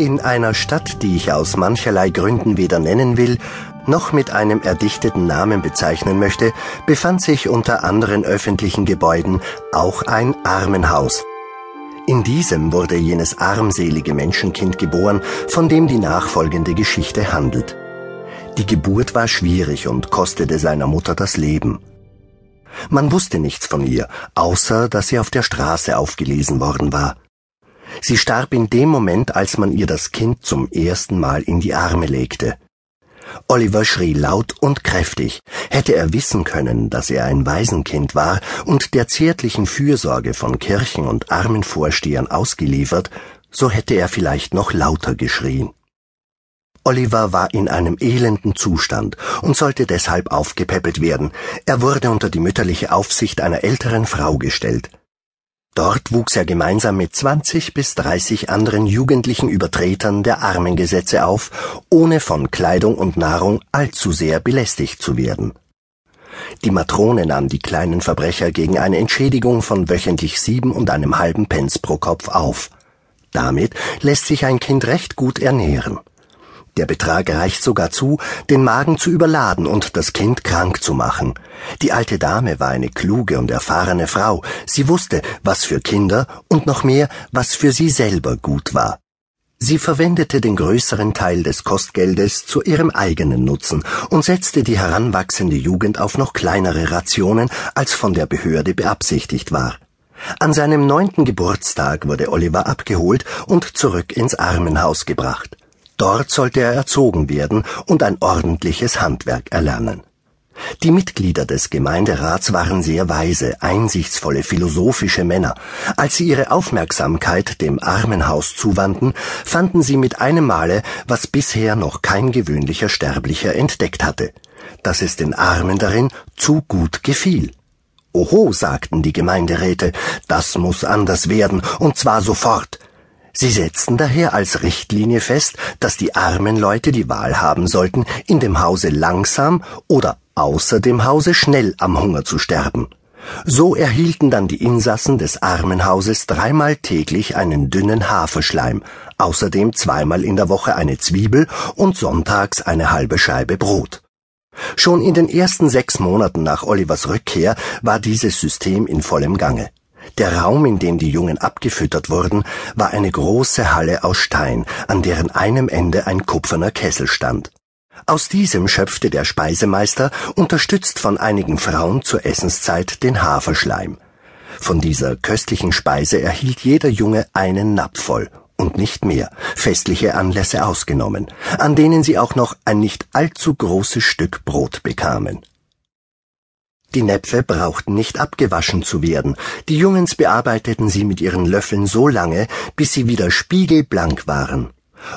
In einer Stadt, die ich aus mancherlei Gründen weder nennen will, noch mit einem erdichteten Namen bezeichnen möchte, befand sich unter anderen öffentlichen Gebäuden auch ein Armenhaus. In diesem wurde jenes armselige Menschenkind geboren, von dem die nachfolgende Geschichte handelt. Die Geburt war schwierig und kostete seiner Mutter das Leben. Man wusste nichts von ihr, außer dass sie auf der Straße aufgelesen worden war. Sie starb in dem Moment, als man ihr das Kind zum ersten Mal in die Arme legte. Oliver schrie laut und kräftig. Hätte er wissen können, dass er ein Waisenkind war und der zärtlichen Fürsorge von Kirchen und Armenvorstehern ausgeliefert, so hätte er vielleicht noch lauter geschrien. Oliver war in einem elenden Zustand und sollte deshalb aufgepäppelt werden. Er wurde unter die mütterliche Aufsicht einer älteren Frau gestellt. Dort wuchs er gemeinsam mit 20 bis 30 anderen jugendlichen Übertretern der Armengesetze auf, ohne von Kleidung und Nahrung allzu sehr belästigt zu werden. Die Matrone nahm die kleinen Verbrecher gegen eine Entschädigung von wöchentlich sieben und einem halben Pence pro Kopf auf. Damit lässt sich ein Kind recht gut ernähren. Der Betrag reicht sogar zu, den Magen zu überladen und das Kind krank zu machen. Die alte Dame war eine kluge und erfahrene Frau. Sie wusste, was für Kinder und noch mehr, was für sie selber gut war. Sie verwendete den größeren Teil des Kostgeldes zu ihrem eigenen Nutzen und setzte die heranwachsende Jugend auf noch kleinere Rationen, als von der Behörde beabsichtigt war. An seinem neunten Geburtstag wurde Oliver abgeholt und zurück ins Armenhaus gebracht. Dort sollte er erzogen werden und ein ordentliches Handwerk erlernen. Die Mitglieder des Gemeinderats waren sehr weise, einsichtsvolle, philosophische Männer. Als sie ihre Aufmerksamkeit dem Armenhaus zuwandten, fanden sie mit einem Male, was bisher noch kein gewöhnlicher Sterblicher entdeckt hatte, dass es den Armen darin zu gut gefiel. Oho, sagten die Gemeinderäte, das muss anders werden, und zwar sofort. Sie setzten daher als Richtlinie fest, dass die armen Leute die Wahl haben sollten, in dem Hause langsam oder außer dem Hause schnell am Hunger zu sterben. So erhielten dann die Insassen des Armenhauses dreimal täglich einen dünnen Haferschleim, außerdem zweimal in der Woche eine Zwiebel und sonntags eine halbe Scheibe Brot. Schon in den ersten sechs Monaten nach Olivers Rückkehr war dieses System in vollem Gange. Der Raum, in dem die Jungen abgefüttert wurden, war eine große Halle aus Stein, an deren einem Ende ein kupferner Kessel stand. Aus diesem schöpfte der Speisemeister, unterstützt von einigen Frauen zur Essenszeit, den Haferschleim. Von dieser köstlichen Speise erhielt jeder Junge einen Napf voll und nicht mehr, festliche Anlässe ausgenommen, an denen sie auch noch ein nicht allzu großes Stück Brot bekamen. Die Näpfe brauchten nicht abgewaschen zu werden. Die Jungens bearbeiteten sie mit ihren Löffeln so lange, bis sie wieder spiegelblank waren.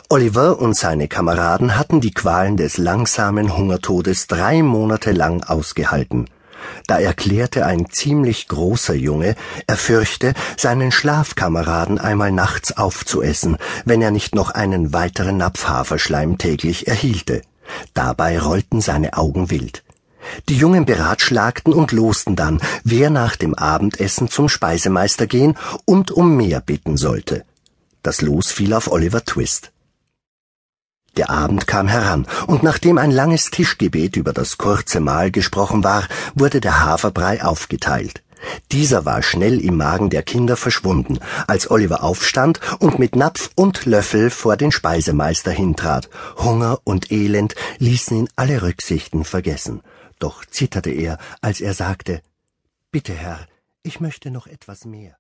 Oliver und seine Kameraden hatten die Qualen des langsamen Hungertodes drei Monate lang ausgehalten. Da erklärte ein ziemlich großer Junge, er fürchte, seinen Schlafkameraden einmal nachts aufzuessen, wenn er nicht noch einen weiteren Napf Haferschleim täglich erhielte. Dabei rollten seine Augen wild. Die Jungen beratschlagten und losten dann, wer nach dem Abendessen zum Speisemeister gehen und um mehr bitten sollte. Das Los fiel auf Oliver Twist. Der Abend kam heran, und nachdem ein langes Tischgebet über das kurze Mahl gesprochen war, wurde der Haferbrei aufgeteilt. Dieser war schnell im Magen der Kinder verschwunden, als Oliver aufstand und mit Napf und Löffel vor den Speisemeister hintrat. Hunger und Elend ließen ihn alle Rücksichten vergessen doch zitterte er, als er sagte Bitte, Herr, ich möchte noch etwas mehr.